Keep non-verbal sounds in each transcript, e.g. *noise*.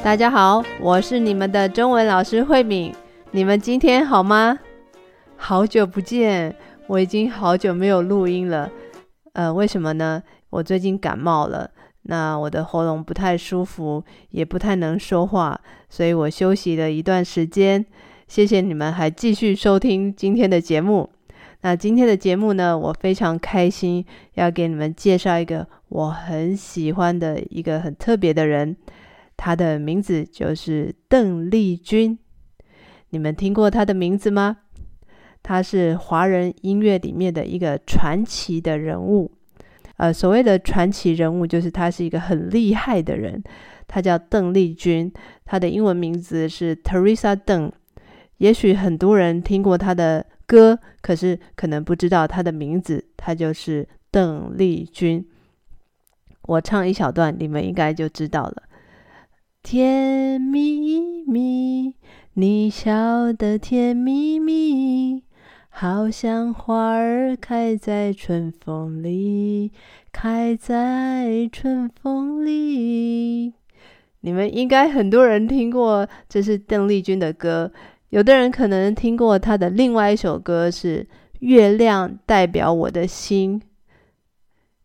大家好，我是你们的中文老师慧敏。你们今天好吗？好久不见，我已经好久没有录音了。呃，为什么呢？我最近感冒了，那我的喉咙不太舒服，也不太能说话，所以我休息了一段时间。谢谢你们还继续收听今天的节目。那今天的节目呢，我非常开心，要给你们介绍一个我很喜欢的一个很特别的人。他的名字就是邓丽君，你们听过他的名字吗？他是华人音乐里面的一个传奇的人物。呃，所谓的传奇人物，就是他是一个很厉害的人。他叫邓丽君，他的英文名字是 Teresa Deng。也许很多人听过他的歌，可是可能不知道他的名字，他就是邓丽君。我唱一小段，你们应该就知道了。甜蜜蜜，你笑得甜蜜蜜，好像花儿开在春风里，开在春风里。你们应该很多人听过，这是邓丽君的歌。有的人可能听过她的另外一首歌是《月亮代表我的心》。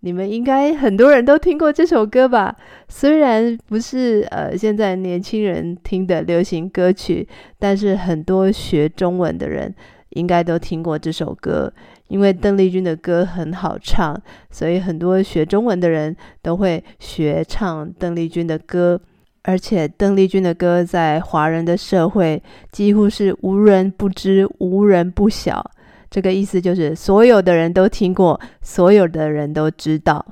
你们应该很多人都听过这首歌吧？虽然不是呃现在年轻人听的流行歌曲，但是很多学中文的人应该都听过这首歌。因为邓丽君的歌很好唱，所以很多学中文的人都会学唱邓丽君的歌。而且邓丽君的歌在华人的社会几乎是无人不知、无人不晓。这个意思就是所有的人都听过，所有的人都知道。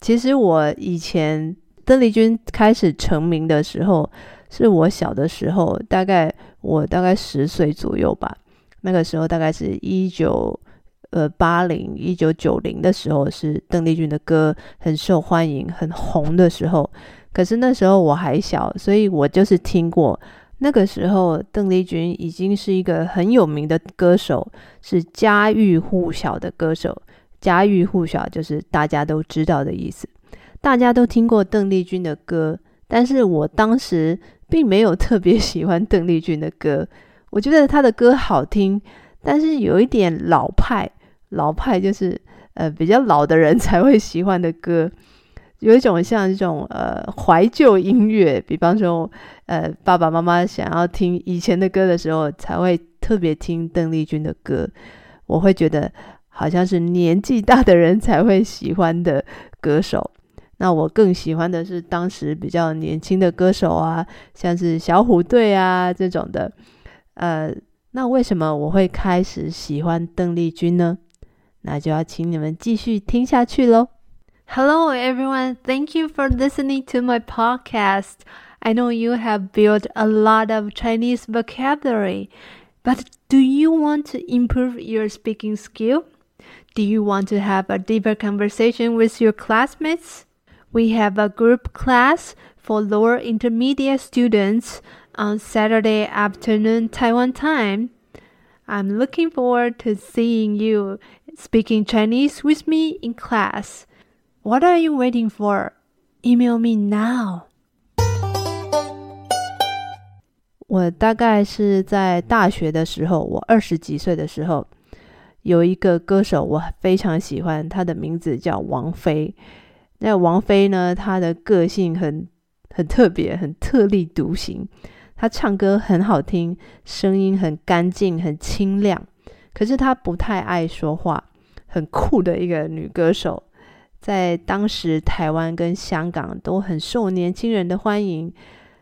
其实我以前邓丽君开始成名的时候，是我小的时候，大概我大概十岁左右吧。那个时候大概是一九呃八零一九九零的时候，是邓丽君的歌很受欢迎、很红的时候。可是那时候我还小，所以我就是听过。那个时候，邓丽君已经是一个很有名的歌手，是家喻户晓的歌手。家喻户晓就是大家都知道的意思，大家都听过邓丽君的歌。但是我当时并没有特别喜欢邓丽君的歌，我觉得她的歌好听，但是有一点老派。老派就是呃比较老的人才会喜欢的歌。有一种像这种呃怀旧音乐，比方说呃爸爸妈妈想要听以前的歌的时候，才会特别听邓丽君的歌。我会觉得好像是年纪大的人才会喜欢的歌手。那我更喜欢的是当时比较年轻的歌手啊，像是小虎队啊这种的。呃，那为什么我会开始喜欢邓丽君呢？那就要请你们继续听下去喽。Hello, everyone. Thank you for listening to my podcast. I know you have built a lot of Chinese vocabulary, but do you want to improve your speaking skill? Do you want to have a deeper conversation with your classmates? We have a group class for lower intermediate students on Saturday afternoon Taiwan time. I'm looking forward to seeing you speaking Chinese with me in class. What are you waiting for? Email me now. 我大概是在大学的时候，我二十几岁的时候，有一个歌手我非常喜欢，他的名字叫王菲。那王菲呢，她的个性很很特别，很特立独行。她唱歌很好听，声音很干净，很清亮。可是她不太爱说话，很酷的一个女歌手。在当时，台湾跟香港都很受年轻人的欢迎。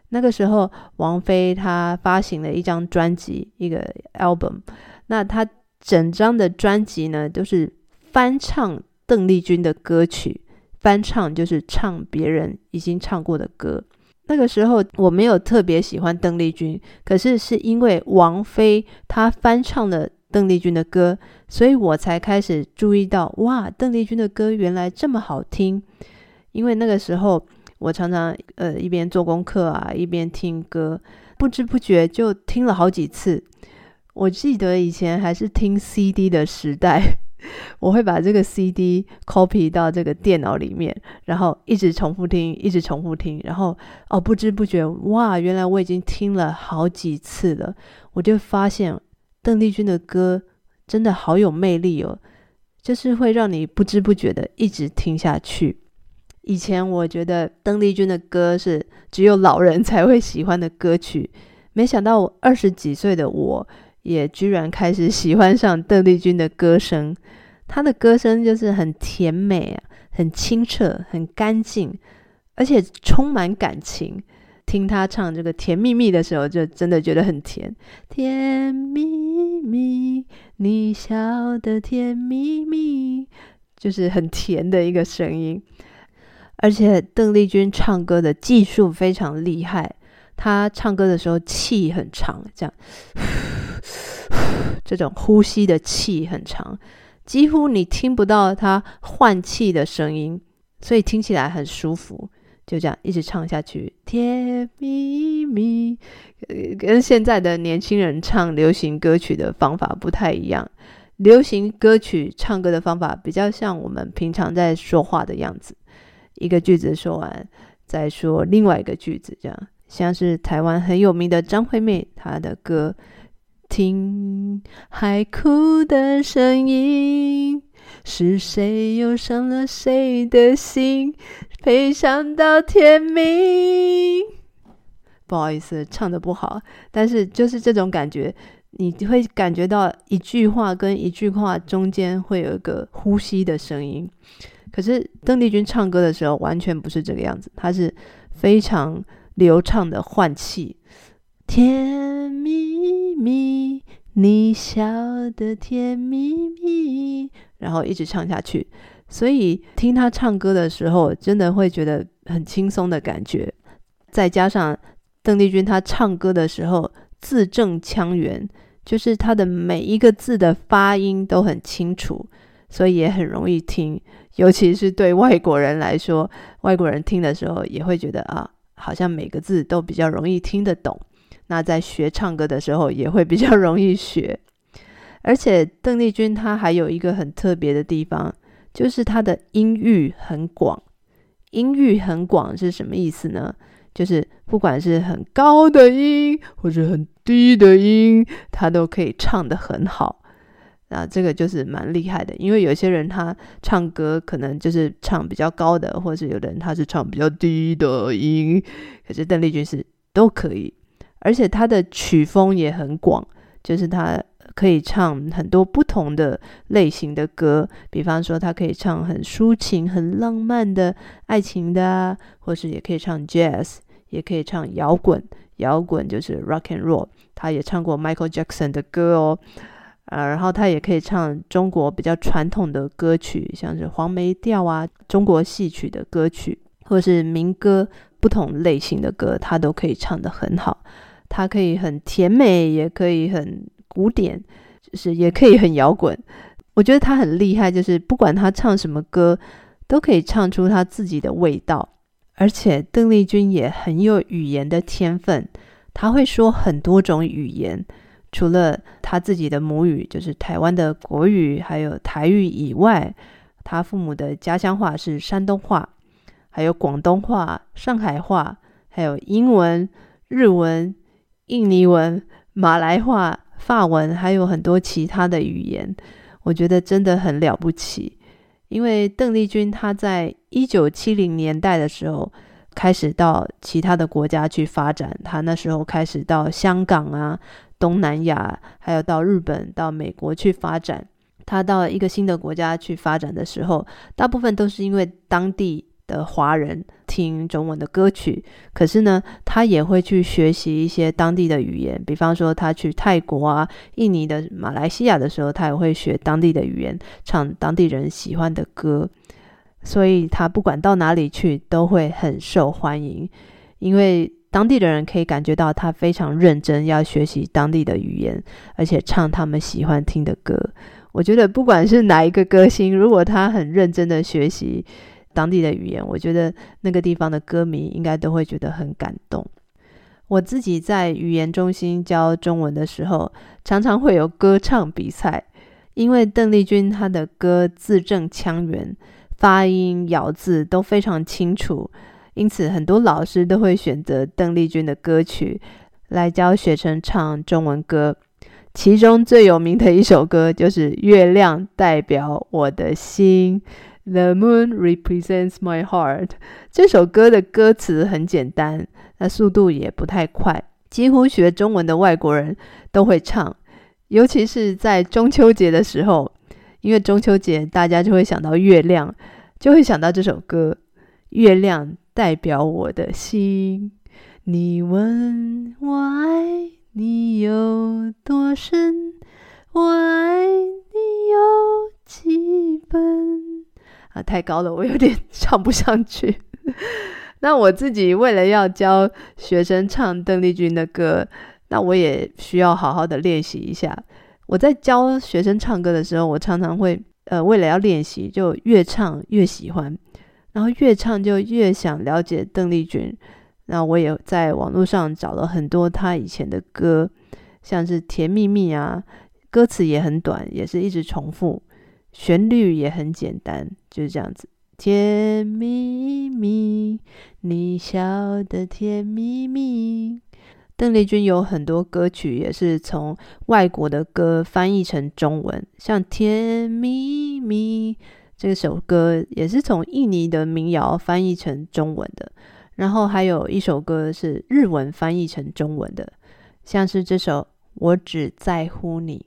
那个时候，王菲她发行了一张专辑，一个 album。那她整张的专辑呢，都是翻唱邓丽君的歌曲。翻唱就是唱别人已经唱过的歌。那个时候我没有特别喜欢邓丽君，可是是因为王菲她翻唱了邓丽君的歌，所以我才开始注意到，哇，邓丽君的歌原来这么好听。因为那个时候，我常常呃一边做功课啊，一边听歌，不知不觉就听了好几次。我记得以前还是听 CD 的时代。*laughs* 我会把这个 CD copy 到这个电脑里面，然后一直重复听，一直重复听，然后哦，不知不觉，哇，原来我已经听了好几次了。我就发现邓丽君的歌真的好有魅力哦，就是会让你不知不觉的一直听下去。以前我觉得邓丽君的歌是只有老人才会喜欢的歌曲，没想到我二十几岁的我。也居然开始喜欢上邓丽君的歌声，她的歌声就是很甜美啊，很清澈，很干净，而且充满感情。听她唱这个《甜蜜蜜》的时候，就真的觉得很甜。甜蜜蜜，你笑得甜蜜蜜，就是很甜的一个声音。而且邓丽君唱歌的技术非常厉害，她唱歌的时候气很长，这样。*sighs* 这种呼吸的气很长，几乎你听不到她换气的声音，所以听起来很舒服。就这样一直唱下去，甜蜜蜜，跟现在的年轻人唱流行歌曲的方法不太一样。流行歌曲唱歌的方法比较像我们平常在说话的样子，一个句子说完，再说另外一个句子，这样像是台湾很有名的张惠妹，她的歌。听海哭的声音，是谁又伤了谁的心？悲伤到天明。不好意思，唱的不好，但是就是这种感觉，你会感觉到一句话跟一句话中间会有一个呼吸的声音。可是邓丽君唱歌的时候完全不是这个样子，她是非常流畅的换气。甜蜜蜜，你笑得甜蜜蜜，然后一直唱下去。所以听他唱歌的时候，真的会觉得很轻松的感觉。再加上邓丽君她唱歌的时候字正腔圆，就是她的每一个字的发音都很清楚，所以也很容易听。尤其是对外国人来说，外国人听的时候也会觉得啊，好像每个字都比较容易听得懂。那在学唱歌的时候也会比较容易学，而且邓丽君她还有一个很特别的地方，就是她的音域很广。音域很广是什么意思呢？就是不管是很高的音或者很低的音，她都可以唱得很好。那这个就是蛮厉害的，因为有些人他唱歌可能就是唱比较高的，或者有的人他是唱比较低的音，可是邓丽君是都可以。而且他的曲风也很广，就是他可以唱很多不同的类型的歌，比方说他可以唱很抒情、很浪漫的爱情的啊，或是也可以唱 jazz，也可以唱摇滚，摇滚就是 rock and roll。他也唱过 Michael Jackson 的歌哦，呃，然后他也可以唱中国比较传统的歌曲，像是黄梅调啊，中国戏曲的歌曲，或是民歌，不同类型的歌，他都可以唱得很好。他可以很甜美，也可以很古典，就是也可以很摇滚。我觉得他很厉害，就是不管他唱什么歌，都可以唱出他自己的味道。而且邓丽君也很有语言的天分，他会说很多种语言，除了他自己的母语，就是台湾的国语，还有台语以外，他父母的家乡话是山东话，还有广东话、上海话，还有英文、日文。印尼文、马来话、法文，还有很多其他的语言，我觉得真的很了不起。因为邓丽君她在一九七零年代的时候开始到其他的国家去发展，她那时候开始到香港啊、东南亚，还有到日本、到美国去发展。她到一个新的国家去发展的时候，大部分都是因为当地。的华人听中文的歌曲，可是呢，他也会去学习一些当地的语言。比方说，他去泰国啊、印尼的马来西亚的时候，他也会学当地的语言，唱当地人喜欢的歌。所以，他不管到哪里去，都会很受欢迎。因为当地的人可以感觉到他非常认真要学习当地的语言，而且唱他们喜欢听的歌。我觉得不管是哪一个歌星，如果他很认真的学习当地的语言，我觉得那个地方的歌迷应该都会觉得很感动。我自己在语言中心教中文的时候，常常会有歌唱比赛，因为邓丽君她的歌字正腔圆，发音咬字都非常清楚，因此很多老师都会选择邓丽君的歌曲来教学生唱中文歌。其中最有名的一首歌就是《月亮代表我的心》，The moon represents my heart。这首歌的歌词很简单，那速度也不太快，几乎学中文的外国人都会唱。尤其是在中秋节的时候，因为中秋节大家就会想到月亮，就会想到这首歌。月亮代表我的心，你问我爱。你有多深？我爱啊，太高了，我有点 *laughs* 唱不上去。*laughs* 那我自己为了要教学生唱邓丽君的歌，那我也需要好好的练习一下。我在教学生唱歌的时候，我常常会呃，为了要练习，就越唱越喜欢，然后越唱就越想了解邓丽君。那我也在网络上找了很多他以前的歌，像是《甜蜜蜜》啊，歌词也很短，也是一直重复，旋律也很简单，就是这样子。甜蜜蜜，你笑得甜蜜蜜。邓丽君有很多歌曲也是从外国的歌翻译成中文，像《甜蜜蜜》这首歌也是从印尼的民谣翻译成中文的。然后还有一首歌是日文翻译成中文的，像是这首《我只在乎你》。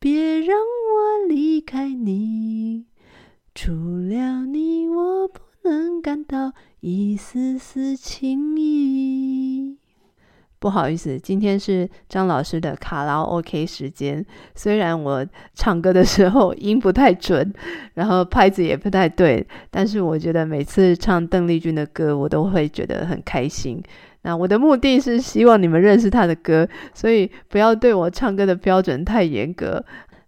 别让我离开你。除了你，我不能感到一丝丝情意。不好意思，今天是张老师的卡拉 OK 时间。虽然我唱歌的时候音不太准，*laughs* 然后拍子也不太对，但是我觉得每次唱邓丽君的歌，我都会觉得很开心。那我的目的是希望你们认识她的歌，所以不要对我唱歌的标准太严格。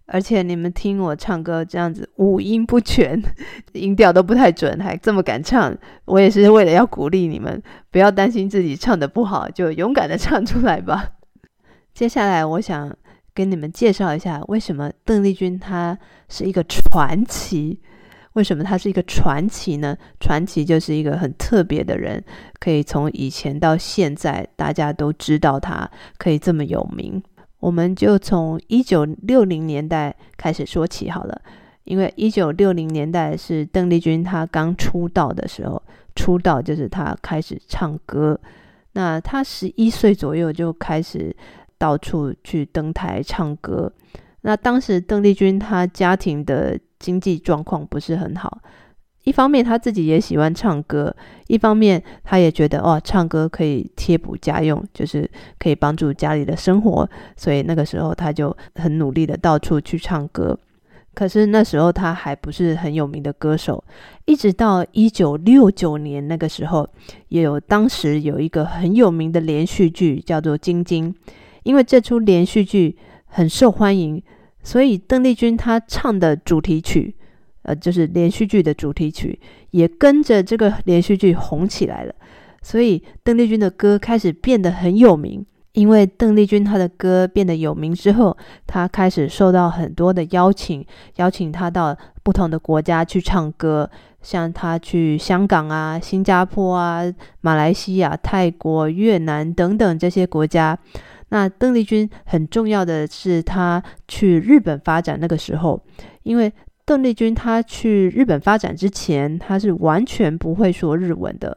而且你们听我唱歌这样子五音不全，音调都不太准，还这么敢唱，我也是为了要鼓励你们，不要担心自己唱的不好，就勇敢的唱出来吧。*laughs* 接下来我想跟你们介绍一下，为什么邓丽君她是一个传奇？为什么他是一个传奇呢？传奇就是一个很特别的人，可以从以前到现在，大家都知道他，可以这么有名。我们就从一九六零年代开始说起好了，因为一九六零年代是邓丽君她刚出道的时候，出道就是她开始唱歌。那她十一岁左右就开始到处去登台唱歌。那当时邓丽君她家庭的经济状况不是很好。一方面他自己也喜欢唱歌，一方面他也觉得哦，唱歌可以贴补家用，就是可以帮助家里的生活，所以那个时候他就很努力的到处去唱歌。可是那时候他还不是很有名的歌手，一直到一九六九年那个时候，也有当时有一个很有名的连续剧叫做《晶晶》，因为这出连续剧很受欢迎，所以邓丽君她唱的主题曲。呃，就是连续剧的主题曲也跟着这个连续剧红起来了，所以邓丽君的歌开始变得很有名。因为邓丽君她的歌变得有名之后，她开始受到很多的邀请，邀请她到不同的国家去唱歌，像她去香港啊、新加坡啊、马来西亚、泰国、越南等等这些国家。那邓丽君很重要的是，她去日本发展那个时候，因为。邓丽君她去日本发展之前，她是完全不会说日文的。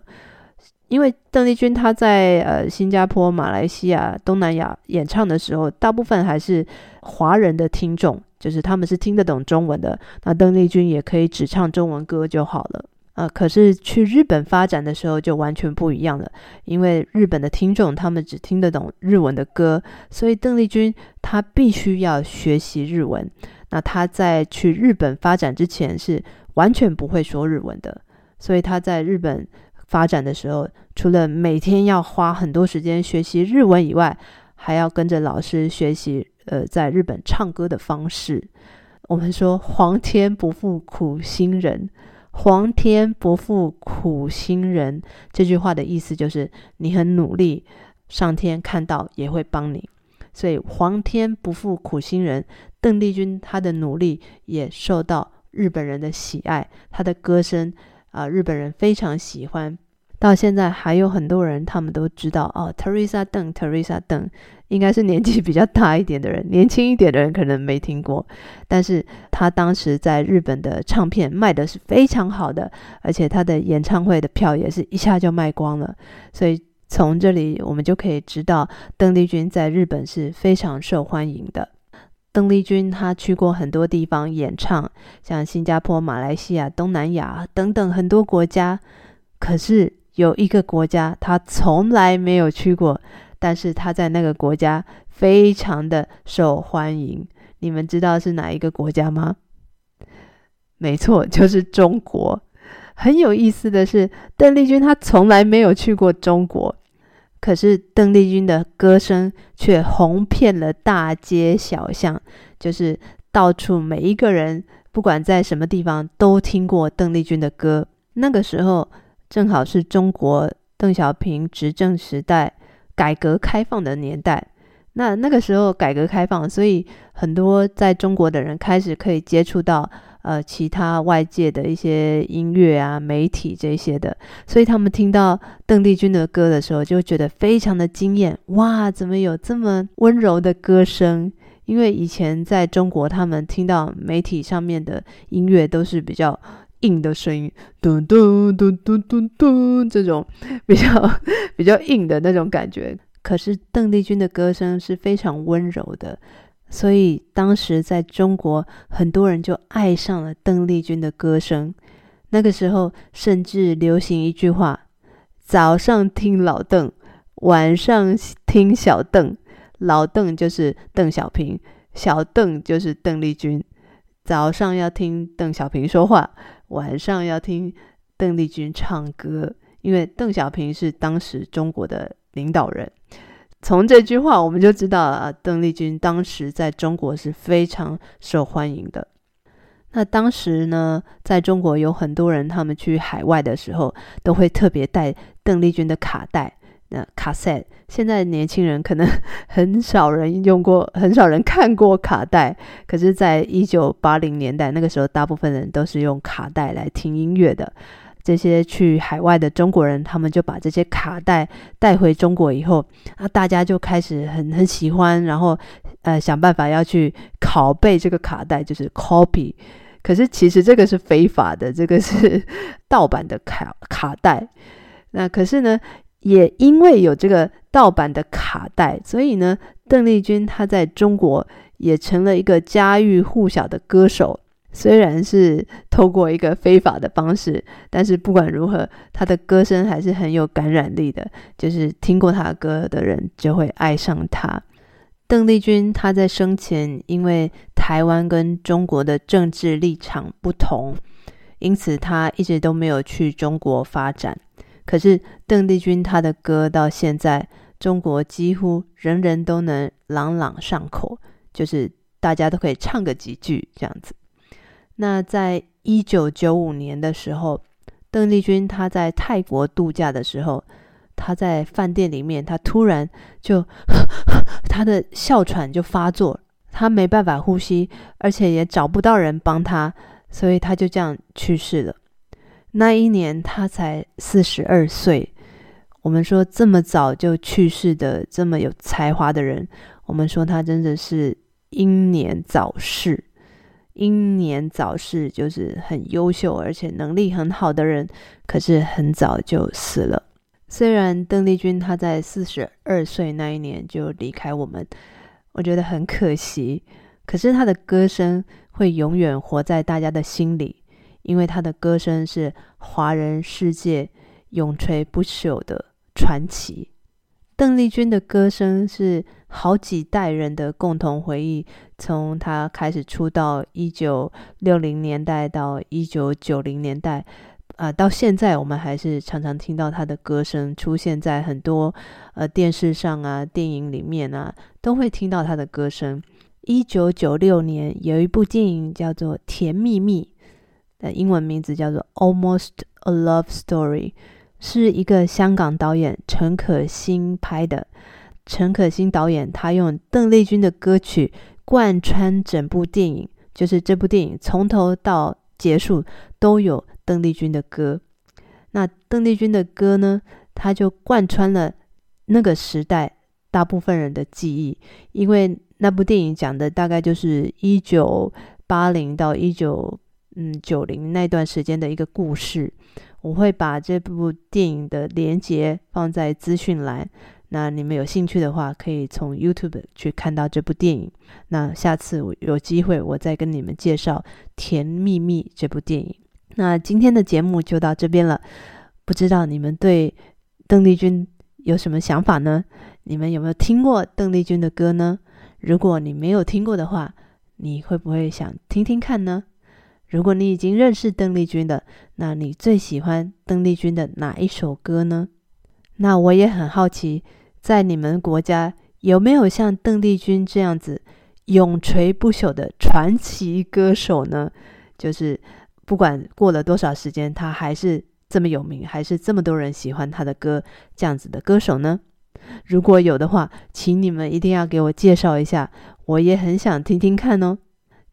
因为邓丽君她在呃新加坡、马来西亚、东南亚演唱的时候，大部分还是华人的听众，就是他们是听得懂中文的。那邓丽君也可以只唱中文歌就好了。呃，可是去日本发展的时候就完全不一样了，因为日本的听众他们只听得懂日文的歌，所以邓丽君她必须要学习日文。那她在去日本发展之前是完全不会说日文的，所以她在日本。发展的时候，除了每天要花很多时间学习日文以外，还要跟着老师学习呃，在日本唱歌的方式。我们说“皇天不负苦心人”，“皇天不负苦心人”这句话的意思就是你很努力，上天看到也会帮你。所以“皇天不负苦心人”，邓丽君她的努力也受到日本人的喜爱，她的歌声。啊，日本人非常喜欢，到现在还有很多人，他们都知道哦，Teresa 邓，Teresa 邓，应该是年纪比较大一点的人，年轻一点的人可能没听过，但是他当时在日本的唱片卖的是非常好的，而且他的演唱会的票也是一下就卖光了，所以从这里我们就可以知道，邓丽君在日本是非常受欢迎的。邓丽君她去过很多地方演唱，像新加坡、马来西亚、东南亚等等很多国家。可是有一个国家他从来没有去过，但是他在那个国家非常的受欢迎。你们知道是哪一个国家吗？没错，就是中国。很有意思的是，邓丽君她从来没有去过中国。可是邓丽君的歌声却红遍了大街小巷，就是到处每一个人，不管在什么地方，都听过邓丽君的歌。那个时候正好是中国邓小平执政时代，改革开放的年代。那那个时候改革开放，所以很多在中国的人开始可以接触到。呃，其他外界的一些音乐啊、媒体这些的，所以他们听到邓丽君的歌的时候，就觉得非常的惊艳。哇，怎么有这么温柔的歌声？因为以前在中国，他们听到媒体上面的音乐都是比较硬的声音，嘟嘟嘟嘟嘟嘟，这种比较 *laughs* 比较硬的那种感觉。可是邓丽君的歌声是非常温柔的。所以当时在中国，很多人就爱上了邓丽君的歌声。那个时候，甚至流行一句话：“早上听老邓，晚上听小邓。”老邓就是邓小平，小邓就是邓丽君。早上要听邓小平说话，晚上要听邓丽君唱歌，因为邓小平是当时中国的领导人。从这句话我们就知道啊，邓丽君当时在中国是非常受欢迎的。那当时呢，在中国有很多人，他们去海外的时候都会特别带邓丽君的卡带，那卡塞。现在年轻人可能 *laughs* 很少人用过，很少人看过卡带。可是，在一九八零年代那个时候，大部分人都是用卡带来听音乐的。这些去海外的中国人，他们就把这些卡带带回中国以后，啊，大家就开始很很喜欢，然后呃想办法要去拷贝这个卡带，就是 copy。可是其实这个是非法的，这个是 *laughs* 盗版的卡卡带。那可是呢，也因为有这个盗版的卡带，所以呢，邓丽君她在中国也成了一个家喻户晓的歌手。虽然是透过一个非法的方式，但是不管如何，她的歌声还是很有感染力的。就是听过她歌的人就会爱上她。邓丽君她在生前因为台湾跟中国的政治立场不同，因此她一直都没有去中国发展。可是邓丽君她的歌到现在，中国几乎人人都能朗朗上口，就是大家都可以唱个几句这样子。那在一九九五年的时候，邓丽君她在泰国度假的时候，她在饭店里面，她突然就 *laughs* 她的哮喘就发作，她没办法呼吸，而且也找不到人帮她，所以她就这样去世了。那一年他才四十二岁。我们说这么早就去世的这么有才华的人，我们说他真的是英年早逝。英年早逝就是很优秀而且能力很好的人，可是很早就死了。虽然邓丽君她在四十二岁那一年就离开我们，我觉得很可惜。可是她的歌声会永远活在大家的心里，因为她的歌声是华人世界永垂不朽的传奇。邓丽君的歌声是好几代人的共同回忆，从她开始出道，一九六零年代到一九九零年代。啊、到现在我们还是常常听到他的歌声出现在很多呃电视上啊、电影里面啊，都会听到他的歌声。一九九六年有一部电影叫做《甜蜜蜜》，的英文名字叫做《Almost a Love Story》，是一个香港导演陈可辛拍的。陈可辛导演他用邓丽君的歌曲贯穿整部电影，就是这部电影从头到结束都有。邓丽君的歌，那邓丽君的歌呢？他就贯穿了那个时代大部分人的记忆，因为那部电影讲的大概就是一九八零到一九嗯九零那段时间的一个故事。我会把这部电影的连接放在资讯栏，那你们有兴趣的话，可以从 YouTube 去看到这部电影。那下次我有机会，我再跟你们介绍《甜蜜蜜》这部电影。那今天的节目就到这边了，不知道你们对邓丽君有什么想法呢？你们有没有听过邓丽君的歌呢？如果你没有听过的话，你会不会想听听看呢？如果你已经认识邓丽君的，那你最喜欢邓丽君的哪一首歌呢？那我也很好奇，在你们国家有没有像邓丽君这样子永垂不朽的传奇歌手呢？就是。不管过了多少时间，他还是这么有名，还是这么多人喜欢他的歌，这样子的歌手呢？如果有的话，请你们一定要给我介绍一下，我也很想听听看哦。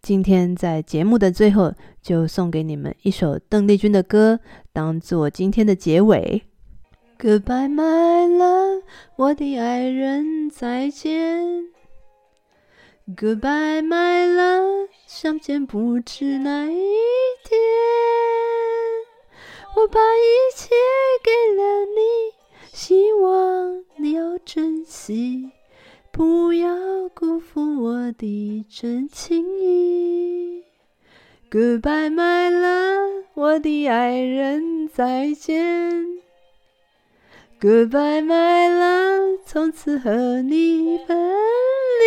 今天在节目的最后，就送给你们一首邓丽君的歌，当做今天的结尾。Goodbye, my love，我的爱人，再见。Goodbye, my love，相见不知哪一天。我把一切给了你，希望你要珍惜，不要辜负我的真情意。Goodbye, my love，我的爱人，再见。Goodbye, my love，从此和你分离。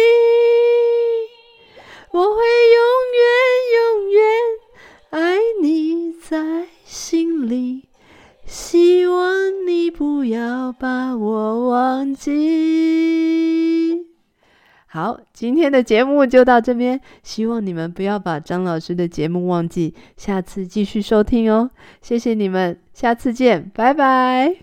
我会永远永远爱你在心里，希望你不要把我忘记。好，今天的节目就到这边，希望你们不要把张老师的节目忘记，下次继续收听哦。谢谢你们，下次见，拜拜。